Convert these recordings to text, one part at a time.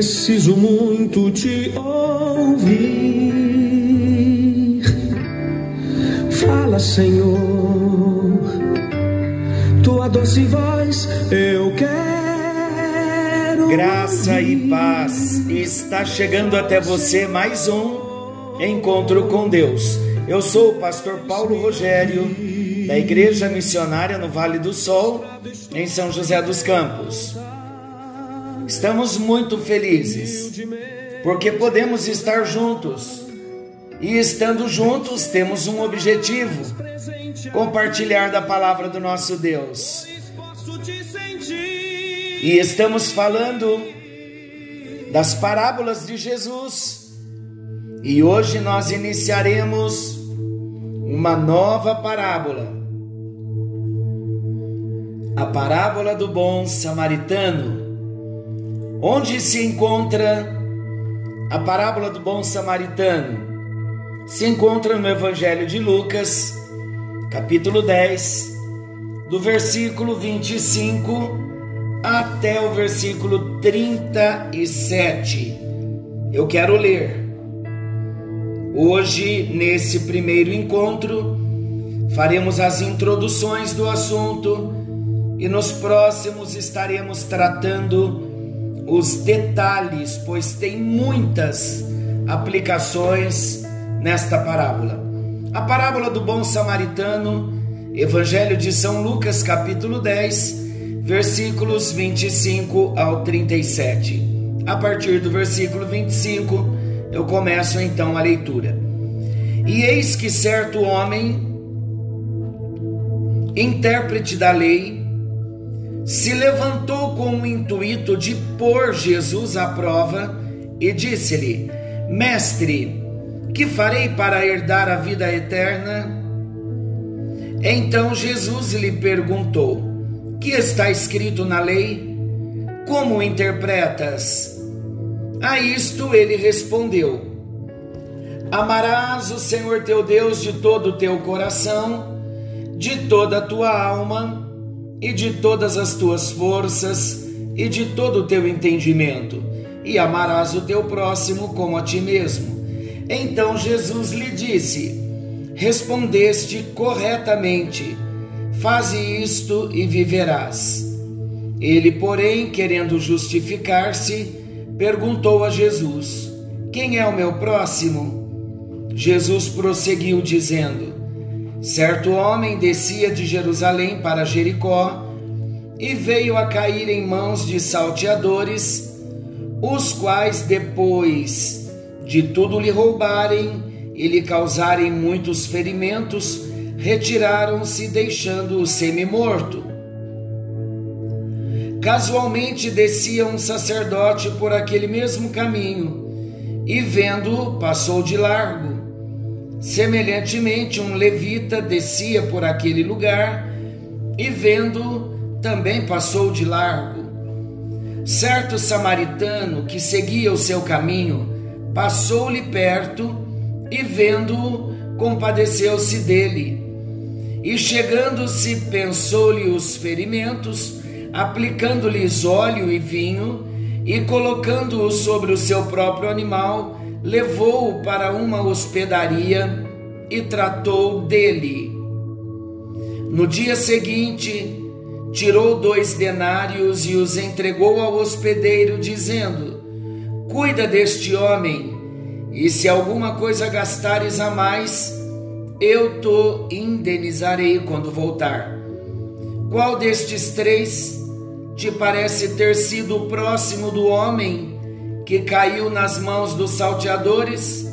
preciso muito te ouvir. Fala, Senhor, tua doce voz eu quero Graça e paz. Está chegando até você mais um encontro com Deus. Eu sou o pastor Paulo Rogério, da Igreja Missionária no Vale do Sol, em São José dos Campos. Estamos muito felizes porque podemos estar juntos. E estando juntos, temos um objetivo: compartilhar da palavra do nosso Deus. E estamos falando das parábolas de Jesus. E hoje nós iniciaremos uma nova parábola. A parábola do bom samaritano. Onde se encontra a parábola do bom samaritano? Se encontra no Evangelho de Lucas, capítulo 10, do versículo 25 até o versículo 37. Eu quero ler. Hoje, nesse primeiro encontro, faremos as introduções do assunto e nos próximos estaremos tratando os detalhes, pois tem muitas aplicações nesta parábola. A parábola do bom samaritano, Evangelho de São Lucas, capítulo 10, versículos 25 ao 37. A partir do versículo 25, eu começo então a leitura. E eis que certo homem, intérprete da lei, se levantou com o intuito de pôr Jesus à prova e disse-lhe: Mestre, que farei para herdar a vida eterna? Então Jesus lhe perguntou: que está escrito na lei? Como interpretas? A isto ele respondeu: Amarás o Senhor teu Deus de todo o teu coração, de toda a tua alma e de todas as tuas forças e de todo o teu entendimento, e amarás o teu próximo como a ti mesmo. Então Jesus lhe disse: Respondeste corretamente Faze isto e viverás. Ele, porém, querendo justificar-se, perguntou a Jesus: Quem é o meu próximo? Jesus prosseguiu, dizendo: Certo homem descia de Jerusalém para Jericó e veio a cair em mãos de salteadores, os quais, depois de tudo lhe roubarem e lhe causarem muitos ferimentos, retiraram-se, deixando-o semi-morto. Casualmente descia um sacerdote por aquele mesmo caminho e, vendo-o, passou de largo. Semelhantemente, um levita descia por aquele lugar e, vendo-o, também passou de largo. Certo samaritano que seguia o seu caminho passou-lhe perto e, vendo-o, compadeceu-se dele e chegando-se, pensou-lhe os ferimentos, aplicando-lhes óleo e vinho, e colocando-o sobre o seu próprio animal, levou-o para uma hospedaria e tratou dele. No dia seguinte, tirou dois denários e os entregou ao hospedeiro, dizendo: Cuida deste homem, e se alguma coisa gastares a mais, eu te indenizarei quando voltar. Qual destes três te parece ter sido o próximo do homem que caiu nas mãos dos salteadores?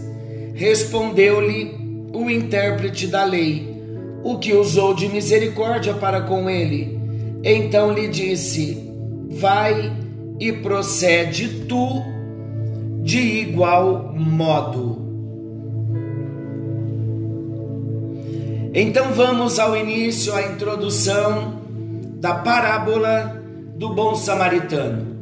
Respondeu-lhe o intérprete da lei, o que usou de misericórdia para com ele. Então lhe disse: Vai e procede tu de igual modo. Então vamos ao início, à introdução da parábola do bom samaritano.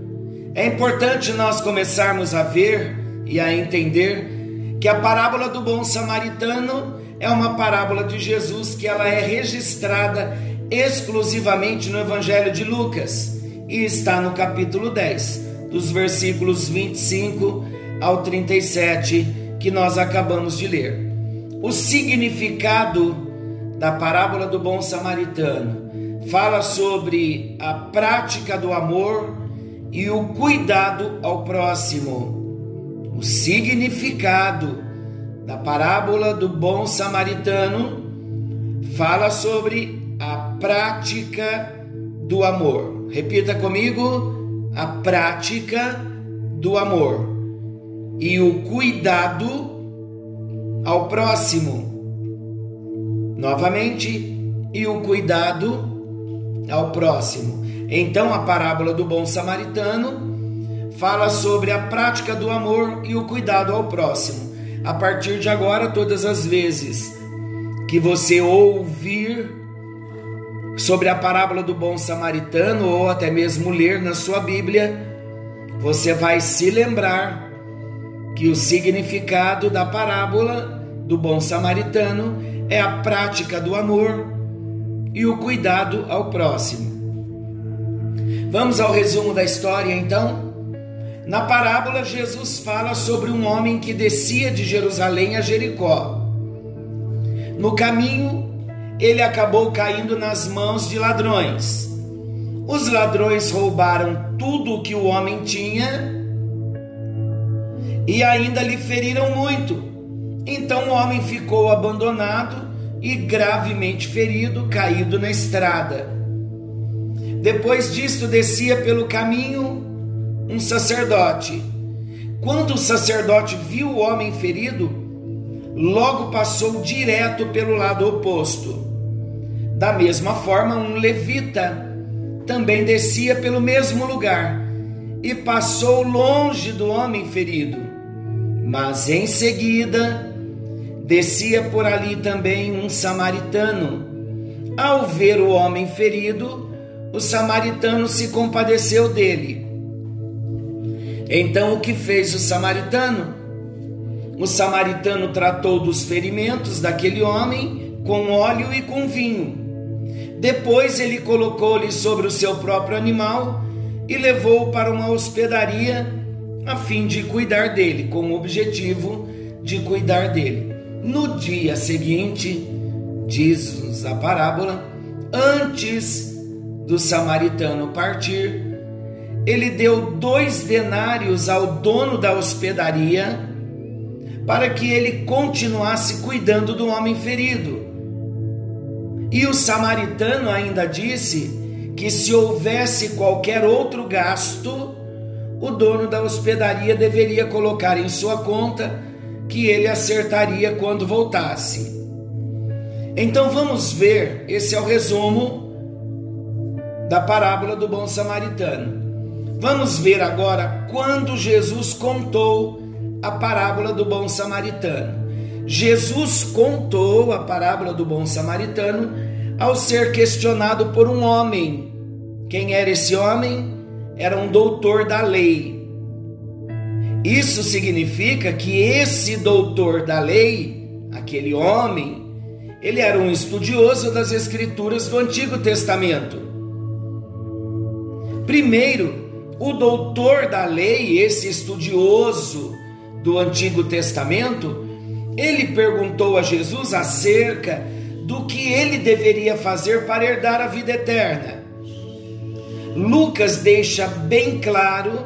É importante nós começarmos a ver e a entender que a parábola do bom samaritano é uma parábola de Jesus que ela é registrada exclusivamente no Evangelho de Lucas e está no capítulo 10, dos versículos 25 ao 37 que nós acabamos de ler. O significado da parábola do bom samaritano fala sobre a prática do amor e o cuidado ao próximo. O significado da parábola do bom samaritano fala sobre a prática do amor. Repita comigo: a prática do amor e o cuidado ao próximo. Novamente, e o cuidado ao próximo. Então, a parábola do bom samaritano fala sobre a prática do amor e o cuidado ao próximo a partir de agora, todas as vezes que você ouvir sobre a parábola do bom samaritano ou até mesmo ler na sua Bíblia, você vai se lembrar que o significado da parábola do bom samaritano é a prática do amor e o cuidado ao próximo. Vamos ao resumo da história então? Na parábola, Jesus fala sobre um homem que descia de Jerusalém a Jericó. No caminho, ele acabou caindo nas mãos de ladrões. Os ladrões roubaram tudo o que o homem tinha e ainda lhe feriram muito. Então o homem ficou abandonado e gravemente ferido, caído na estrada. Depois disto, descia pelo caminho um sacerdote. Quando o sacerdote viu o homem ferido, logo passou direto pelo lado oposto. Da mesma forma, um levita também descia pelo mesmo lugar e passou longe do homem ferido. Mas em seguida, descia por ali também um samaritano. Ao ver o homem ferido, o samaritano se compadeceu dele então o que fez o samaritano? O samaritano tratou dos ferimentos daquele homem com óleo e com vinho. Depois ele colocou-lhe sobre o seu próprio animal e levou-o para uma hospedaria a fim de cuidar dele, com o objetivo de cuidar dele. No dia seguinte, diz-nos a parábola, antes do samaritano partir, ele deu dois denários ao dono da hospedaria para que ele continuasse cuidando do homem ferido. E o samaritano ainda disse que se houvesse qualquer outro gasto, o dono da hospedaria deveria colocar em sua conta que ele acertaria quando voltasse. Então vamos ver, esse é o resumo da parábola do bom samaritano. Vamos ver agora quando Jesus contou a parábola do bom samaritano. Jesus contou a parábola do bom samaritano ao ser questionado por um homem. Quem era esse homem? Era um doutor da lei. Isso significa que esse doutor da lei, aquele homem, ele era um estudioso das escrituras do Antigo Testamento. Primeiro, o doutor da lei, esse estudioso do Antigo Testamento, ele perguntou a Jesus acerca do que ele deveria fazer para herdar a vida eterna. Lucas deixa bem claro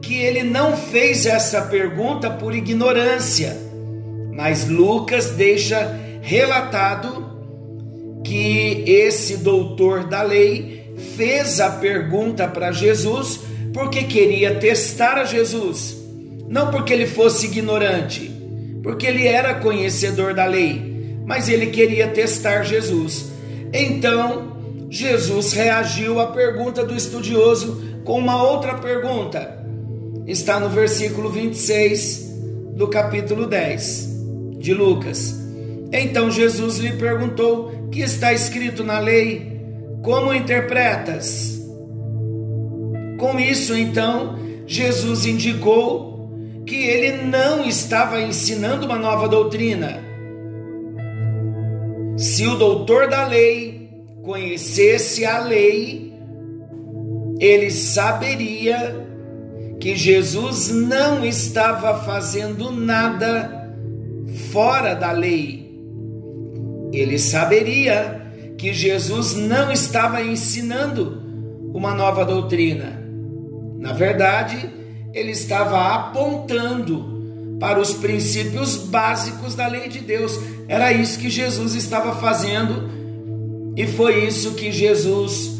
que ele não fez essa pergunta por ignorância, mas Lucas deixa relatado que esse doutor da lei fez a pergunta para Jesus porque queria testar a Jesus, não porque ele fosse ignorante, porque ele era conhecedor da lei, mas ele queria testar Jesus. Então, Jesus reagiu à pergunta do estudioso com uma outra pergunta. Está no versículo 26 do capítulo 10 de Lucas. Então Jesus lhe perguntou: "Que está escrito na lei? Como interpretas?" Com isso, então, Jesus indicou que ele não estava ensinando uma nova doutrina. Se o doutor da lei conhecesse a lei, ele saberia que Jesus não estava fazendo nada fora da lei. Ele saberia que Jesus não estava ensinando uma nova doutrina. Na verdade, ele estava apontando para os princípios básicos da lei de Deus. Era isso que Jesus estava fazendo e foi isso que Jesus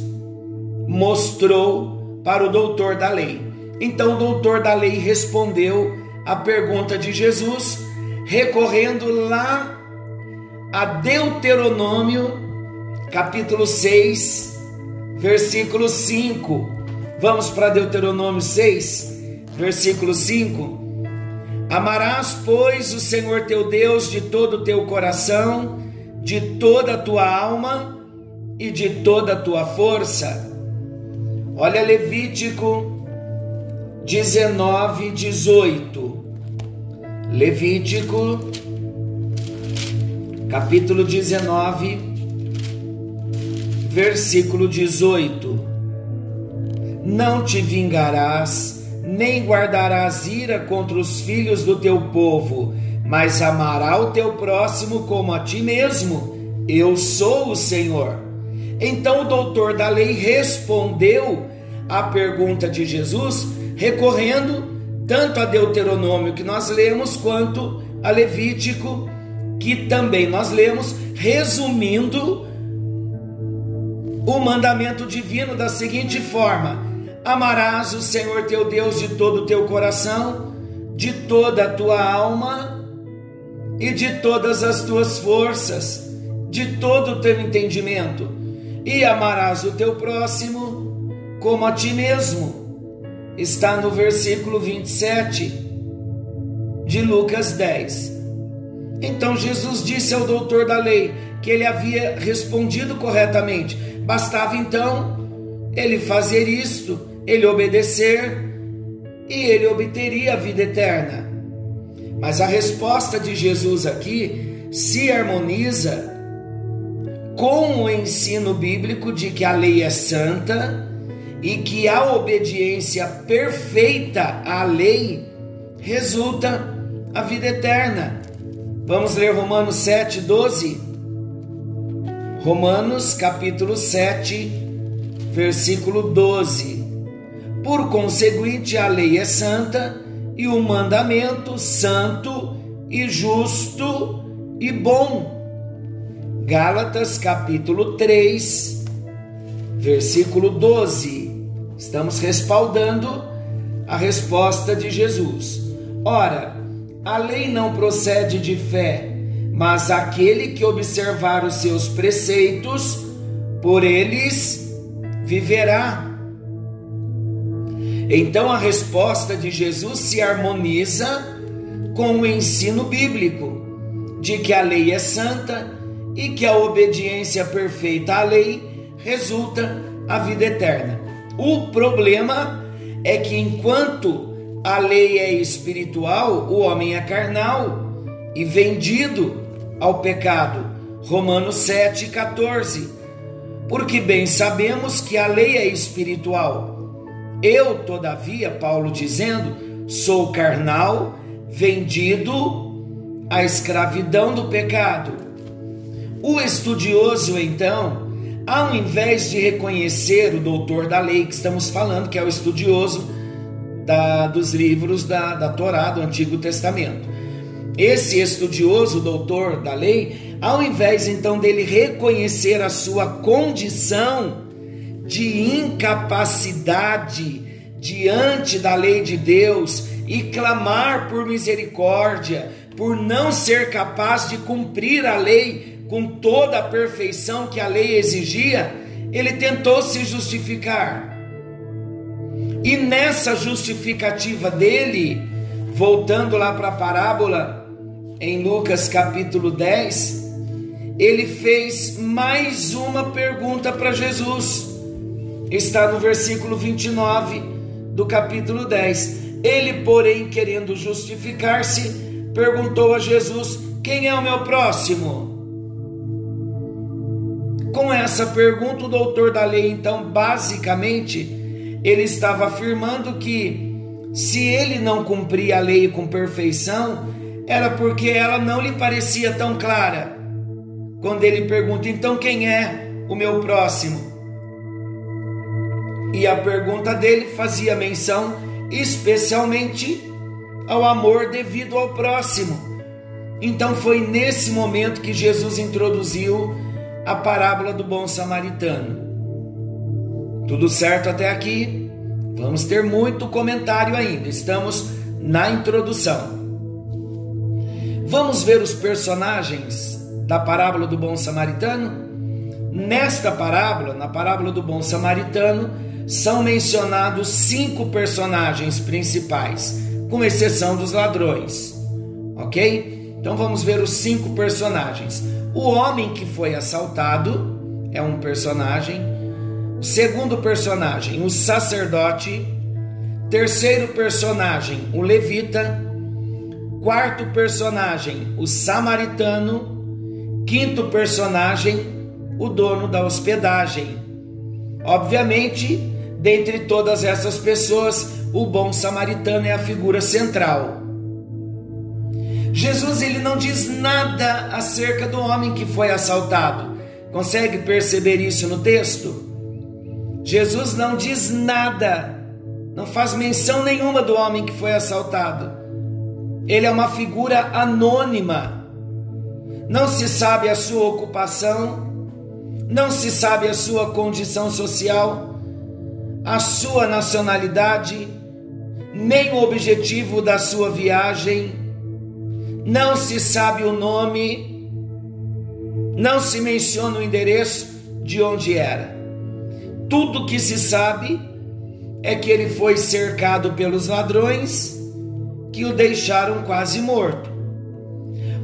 mostrou para o doutor da lei. Então o doutor da lei respondeu a pergunta de Jesus, recorrendo lá a Deuteronômio, capítulo 6, versículo 5. Vamos para Deuteronômio 6, versículo 5. Amarás, pois, o Senhor teu Deus de todo o teu coração, de toda a tua alma e de toda a tua força. Olha Levítico 19, 18. Levítico, capítulo 19, versículo 18. Não te vingarás, nem guardarás ira contra os filhos do teu povo, mas amará o teu próximo como a ti mesmo. Eu sou o Senhor. Então o doutor da lei respondeu à pergunta de Jesus, recorrendo tanto a Deuteronômio que nós lemos, quanto a Levítico, que também nós lemos, resumindo o mandamento divino da seguinte forma: Amarás o Senhor teu Deus de todo o teu coração, de toda a tua alma e de todas as tuas forças, de todo o teu entendimento, e amarás o teu próximo como a ti mesmo. Está no versículo 27 de Lucas 10. Então Jesus disse ao doutor da lei que ele havia respondido corretamente. Bastava então ele fazer isto, ele obedecer e ele obteria a vida eterna. Mas a resposta de Jesus aqui se harmoniza com o ensino bíblico de que a lei é santa e que a obediência perfeita à lei resulta a vida eterna. Vamos ler Romanos 7, 12. Romanos capítulo 7, versículo 12. Por conseguinte, a lei é santa e o mandamento santo e justo e bom Gálatas capítulo 3, versículo 12. Estamos respaldando a resposta de Jesus. Ora, a lei não procede de fé, mas aquele que observar os seus preceitos, por eles viverá. Então a resposta de Jesus se harmoniza com o ensino bíblico de que a lei é santa e que a obediência perfeita à lei resulta a vida eterna. O problema é que enquanto a lei é espiritual, o homem é carnal e vendido ao pecado. Romanos 7:14. Porque bem sabemos que a lei é espiritual. Eu, todavia, Paulo dizendo, sou carnal, vendido à escravidão do pecado. O estudioso, então, ao invés de reconhecer o doutor da lei que estamos falando, que é o estudioso da, dos livros da, da Torá, do Antigo Testamento, esse estudioso, doutor da lei, ao invés então dele reconhecer a sua condição de incapacidade diante da lei de Deus e clamar por misericórdia, por não ser capaz de cumprir a lei com toda a perfeição que a lei exigia, ele tentou se justificar. E nessa justificativa dele, voltando lá para a parábola, em Lucas capítulo 10, ele fez mais uma pergunta para Jesus. Está no versículo 29 do capítulo 10. Ele, porém, querendo justificar-se, perguntou a Jesus: Quem é o meu próximo? Com essa pergunta, o doutor da lei, então, basicamente, ele estava afirmando que se ele não cumpria a lei com perfeição, era porque ela não lhe parecia tão clara. Quando ele pergunta, então quem é o meu próximo? E a pergunta dele fazia menção especialmente ao amor devido ao próximo. Então foi nesse momento que Jesus introduziu a parábola do bom samaritano. Tudo certo até aqui? Vamos ter muito comentário ainda. Estamos na introdução. Vamos ver os personagens da parábola do bom samaritano? Nesta parábola, na parábola do bom samaritano, são mencionados cinco personagens principais, com exceção dos ladrões. Ok? Então vamos ver os cinco personagens. O homem que foi assaltado é um personagem. Segundo personagem, o sacerdote. Terceiro personagem, o levita. Quarto personagem, o samaritano. Quinto personagem, o dono da hospedagem. Obviamente, dentre todas essas pessoas, o bom samaritano é a figura central. Jesus ele não diz nada acerca do homem que foi assaltado. Consegue perceber isso no texto? Jesus não diz nada, não faz menção nenhuma do homem que foi assaltado. Ele é uma figura anônima não se sabe a sua ocupação, não se sabe a sua condição social, a sua nacionalidade, nem o objetivo da sua viagem, não se sabe o nome, não se menciona o endereço de onde era. Tudo que se sabe é que ele foi cercado pelos ladrões que o deixaram quase morto.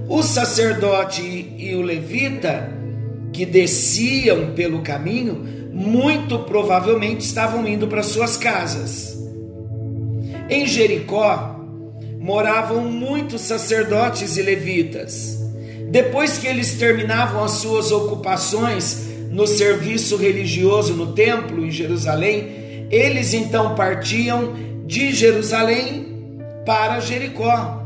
O sacerdote e o levita que desciam pelo caminho, muito provavelmente estavam indo para suas casas. Em Jericó moravam muitos sacerdotes e levitas. Depois que eles terminavam as suas ocupações no serviço religioso no templo em Jerusalém, eles então partiam de Jerusalém para Jericó.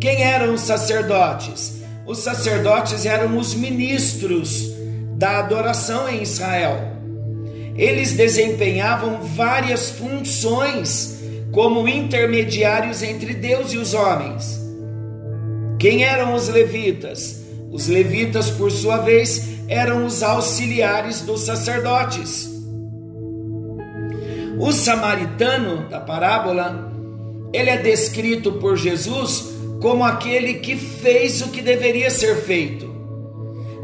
Quem eram os sacerdotes? Os sacerdotes eram os ministros da adoração em Israel. Eles desempenhavam várias funções como intermediários entre Deus e os homens. Quem eram os levitas? Os levitas, por sua vez, eram os auxiliares dos sacerdotes. O samaritano da parábola, ele é descrito por Jesus como aquele que fez o que deveria ser feito.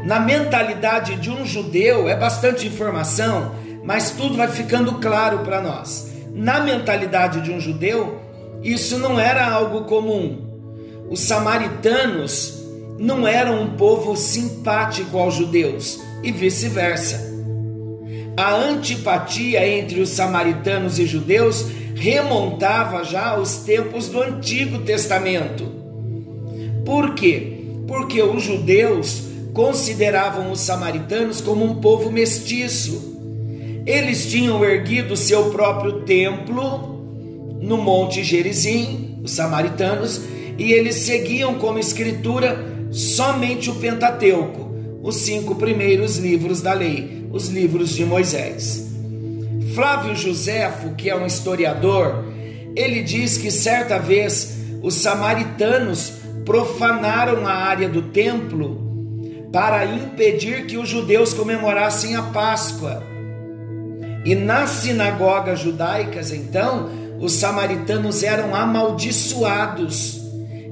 Na mentalidade de um judeu, é bastante informação, mas tudo vai ficando claro para nós. Na mentalidade de um judeu, isso não era algo comum. Os samaritanos não eram um povo simpático aos judeus e vice-versa. A antipatia entre os samaritanos e judeus remontava já aos tempos do Antigo Testamento. Por quê? Porque os judeus consideravam os samaritanos como um povo mestiço. Eles tinham erguido seu próprio templo no Monte Gerizim, os samaritanos, e eles seguiam como escritura somente o Pentateuco, os cinco primeiros livros da lei, os livros de Moisés. Flávio Joséfo, que é um historiador, ele diz que certa vez os samaritanos profanaram a área do templo para impedir que os judeus comemorassem a Páscoa. E nas sinagogas judaicas, então, os samaritanos eram amaldiçoados.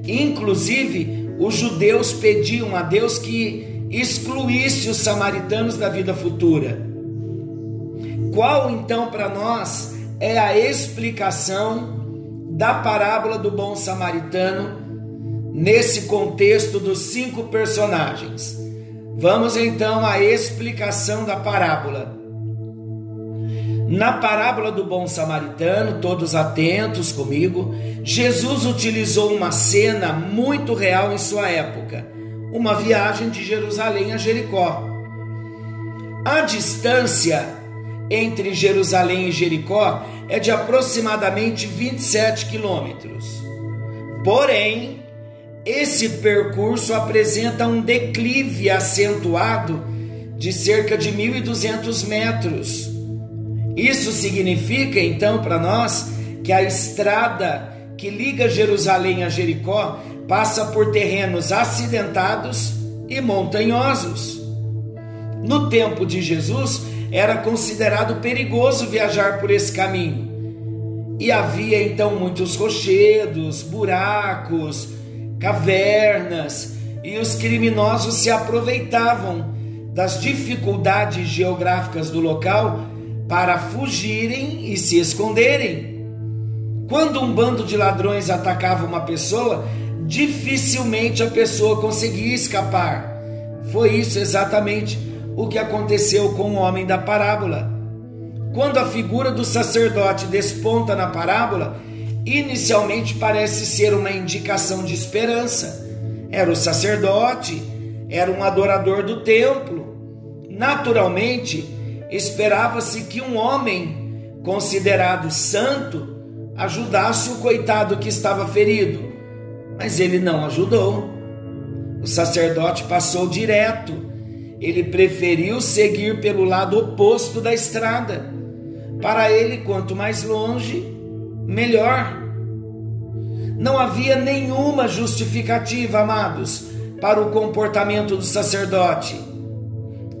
Inclusive, os judeus pediam a Deus que excluísse os samaritanos da vida futura. Qual então para nós é a explicação da parábola do bom samaritano nesse contexto dos cinco personagens. Vamos então à explicação da parábola. Na parábola do bom samaritano, todos atentos comigo, Jesus utilizou uma cena muito real em sua época, uma viagem de Jerusalém a Jericó. A distância entre Jerusalém e Jericó é de aproximadamente 27 quilômetros. Porém, esse percurso apresenta um declive acentuado de cerca de 1.200 metros. Isso significa então para nós que a estrada que liga Jerusalém a Jericó passa por terrenos acidentados e montanhosos. No tempo de Jesus, era considerado perigoso viajar por esse caminho. E havia então muitos rochedos, buracos, cavernas, e os criminosos se aproveitavam das dificuldades geográficas do local para fugirem e se esconderem. Quando um bando de ladrões atacava uma pessoa, dificilmente a pessoa conseguia escapar. Foi isso exatamente o que aconteceu com o homem da parábola. Quando a figura do sacerdote desponta na parábola, inicialmente parece ser uma indicação de esperança. Era o sacerdote, era um adorador do templo. Naturalmente, esperava-se que um homem considerado santo ajudasse o coitado que estava ferido, mas ele não ajudou. O sacerdote passou direto, ele preferiu seguir pelo lado oposto da estrada. Para ele, quanto mais longe, melhor. Não havia nenhuma justificativa, amados, para o comportamento do sacerdote.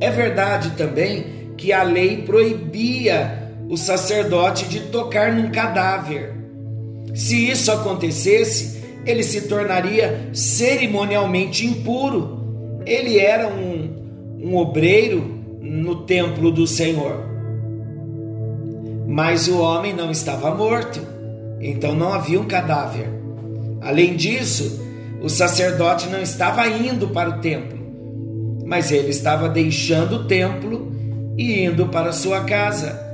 É verdade também que a lei proibia o sacerdote de tocar num cadáver. Se isso acontecesse, ele se tornaria cerimonialmente impuro. Ele era um, um obreiro no templo do Senhor. Mas o homem não estava morto, então não havia um cadáver. Além disso, o sacerdote não estava indo para o templo, mas ele estava deixando o templo e indo para sua casa.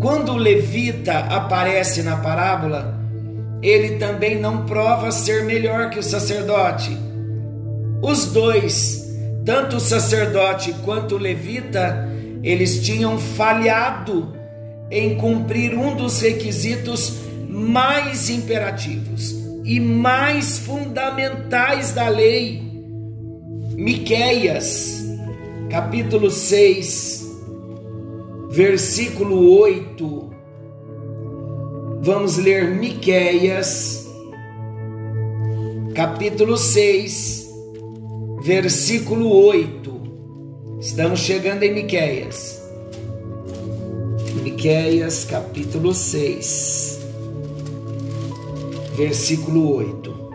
Quando o levita aparece na parábola, ele também não prova ser melhor que o sacerdote. Os dois, tanto o sacerdote quanto o levita, eles tinham falhado em cumprir um dos requisitos mais imperativos e mais fundamentais da lei. Miqueias, capítulo 6, versículo 8. Vamos ler Miqueias, capítulo 6, versículo 8. Estamos chegando em Miqueias. Miqueias capítulo 6, versículo 8.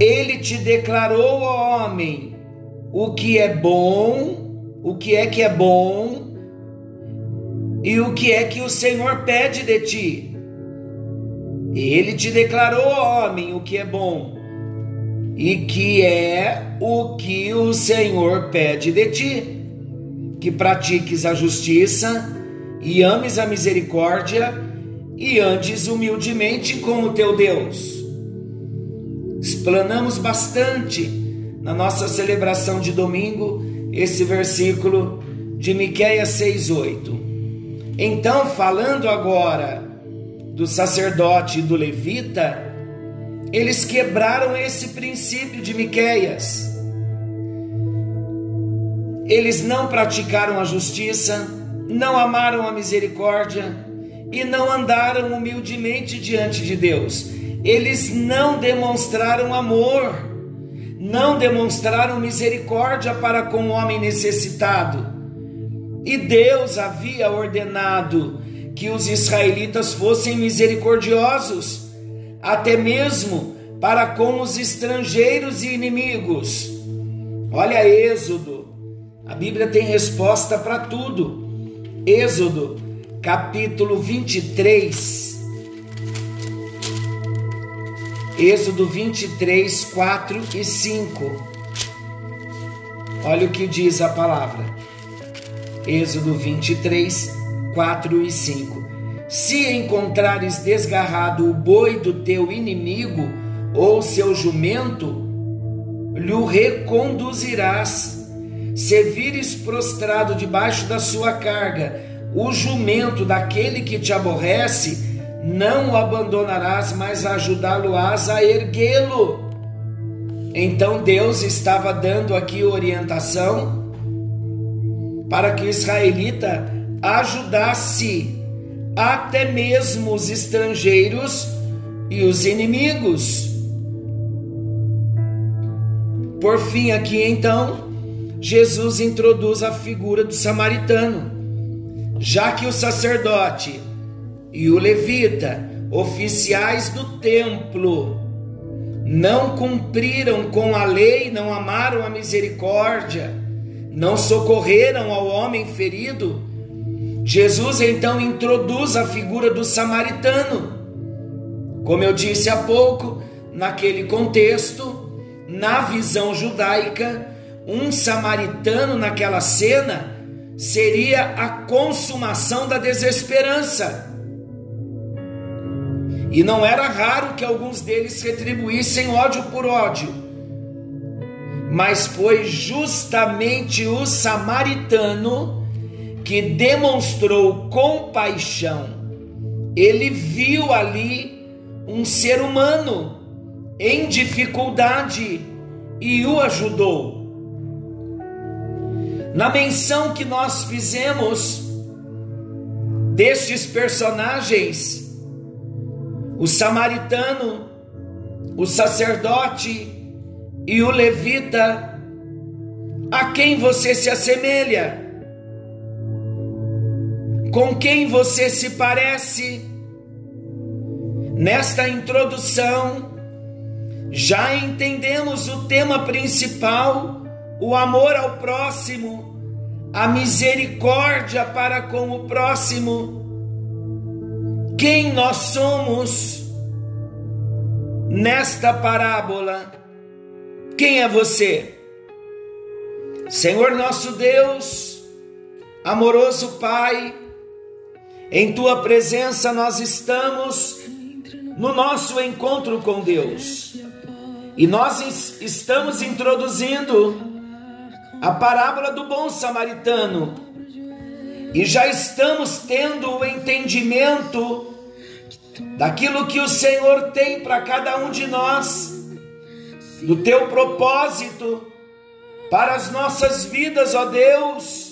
Ele te declarou, ó homem, o que é bom, o que é que é bom e o que é que o Senhor pede de ti. Ele te declarou, ó homem, o que é bom e que é o que o Senhor pede de ti que pratiques a justiça e ames a misericórdia e andes humildemente com o teu Deus. Explanamos bastante na nossa celebração de domingo esse versículo de Miqueias 6:8. Então, falando agora do sacerdote e do levita, eles quebraram esse princípio de Miqueias eles não praticaram a justiça, não amaram a misericórdia e não andaram humildemente diante de Deus. Eles não demonstraram amor, não demonstraram misericórdia para com o homem necessitado. E Deus havia ordenado que os israelitas fossem misericordiosos, até mesmo para com os estrangeiros e inimigos. Olha Êxodo a Bíblia tem resposta para tudo. Êxodo, capítulo 23. Êxodo 23, 4 e 5. Olha o que diz a palavra. Êxodo 23, 4 e 5. Se encontrares desgarrado o boi do teu inimigo ou seu jumento, lhe reconduzirás. Se vires prostrado debaixo da sua carga o jumento daquele que te aborrece, não o abandonarás, mas ajudá-lo-ás a erguê-lo. Então Deus estava dando aqui orientação para que o israelita ajudasse até mesmo os estrangeiros e os inimigos. Por fim, aqui então, Jesus introduz a figura do samaritano, já que o sacerdote e o levita, oficiais do templo, não cumpriram com a lei, não amaram a misericórdia, não socorreram ao homem ferido, Jesus então introduz a figura do samaritano. Como eu disse há pouco, naquele contexto, na visão judaica, um samaritano naquela cena seria a consumação da desesperança. E não era raro que alguns deles retribuíssem ódio por ódio. Mas foi justamente o samaritano que demonstrou compaixão. Ele viu ali um ser humano em dificuldade e o ajudou. Na menção que nós fizemos destes personagens, o samaritano, o sacerdote e o levita, a quem você se assemelha? Com quem você se parece? Nesta introdução, já entendemos o tema principal, o amor ao próximo, a misericórdia para com o próximo quem nós somos nesta parábola. Quem é você? Senhor nosso Deus, amoroso Pai, em tua presença nós estamos no nosso encontro com Deus. E nós estamos introduzindo a parábola do bom samaritano. E já estamos tendo o entendimento daquilo que o Senhor tem para cada um de nós, do teu propósito para as nossas vidas, ó Deus.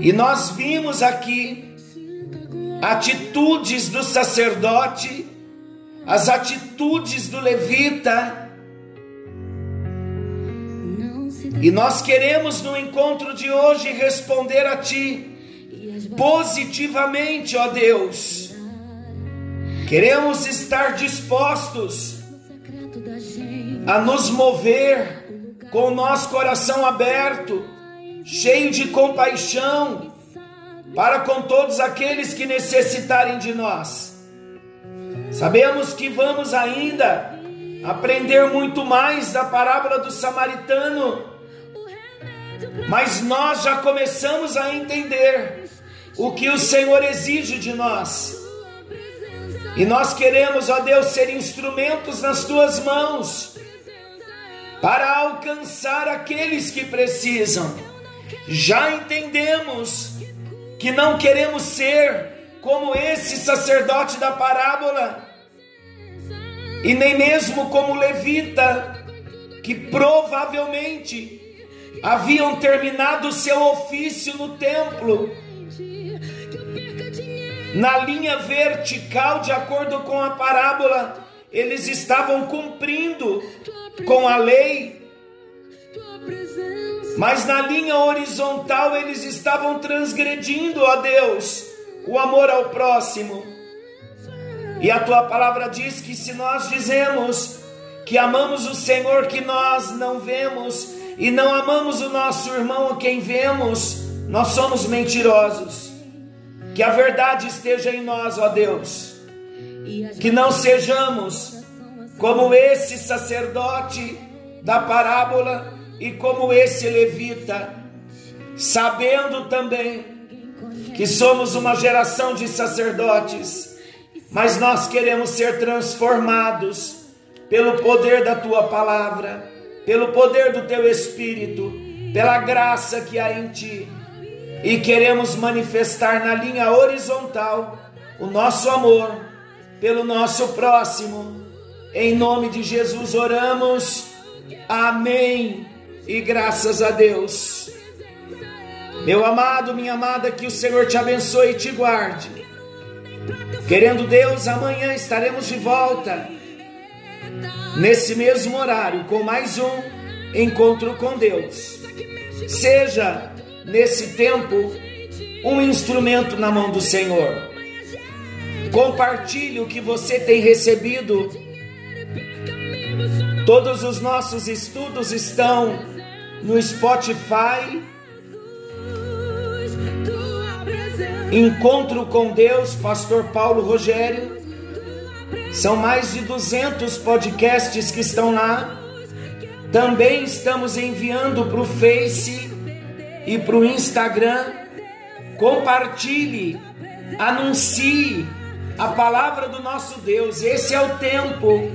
E nós vimos aqui atitudes do sacerdote, as atitudes do levita, e nós queremos no encontro de hoje responder a Ti positivamente, ó Deus. Queremos estar dispostos a nos mover com o nosso coração aberto, cheio de compaixão para com todos aqueles que necessitarem de nós. Sabemos que vamos ainda aprender muito mais da parábola do samaritano, mas nós já começamos a entender o que o Senhor exige de nós. E nós queremos, ó Deus, ser instrumentos nas tuas mãos para alcançar aqueles que precisam. Já entendemos que não queremos ser como esse sacerdote da parábola, e nem mesmo como levita, que provavelmente haviam terminado seu ofício no templo na linha vertical, de acordo com a parábola, eles estavam cumprindo com a lei, mas na linha horizontal eles estavam transgredindo a Deus, o amor ao próximo. E a tua palavra diz que se nós dizemos que amamos o Senhor que nós não vemos e não amamos o nosso irmão quem vemos, nós somos mentirosos. Que a verdade esteja em nós, ó Deus. Que não sejamos como esse sacerdote da parábola e como esse levita, sabendo também que somos uma geração de sacerdotes, mas nós queremos ser transformados pelo poder da tua palavra, pelo poder do teu espírito, pela graça que há em ti, e queremos manifestar na linha horizontal o nosso amor pelo nosso próximo. Em nome de Jesus oramos. Amém. E graças a Deus. Meu amado, minha amada, que o Senhor te abençoe e te guarde. Querendo Deus, amanhã estaremos de volta, nesse mesmo horário, com mais um encontro com Deus. Seja, nesse tempo, um instrumento na mão do Senhor. Compartilhe o que você tem recebido. Todos os nossos estudos estão no Spotify Encontro com Deus, Pastor Paulo Rogério. São mais de 200 podcasts que estão lá. Também estamos enviando para o Face e para o Instagram. Compartilhe, anuncie a palavra do nosso Deus. Esse é o tempo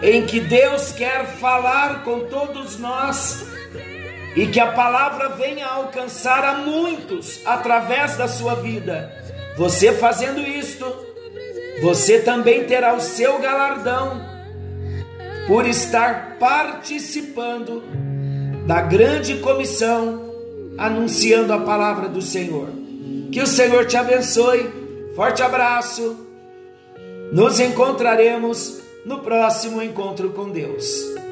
em que Deus quer falar com todos nós e que a palavra venha alcançar a muitos através da sua vida. Você fazendo isto, você também terá o seu galardão por estar participando da grande comissão anunciando a palavra do Senhor. Que o Senhor te abençoe. Forte abraço. Nos encontraremos no próximo encontro com Deus.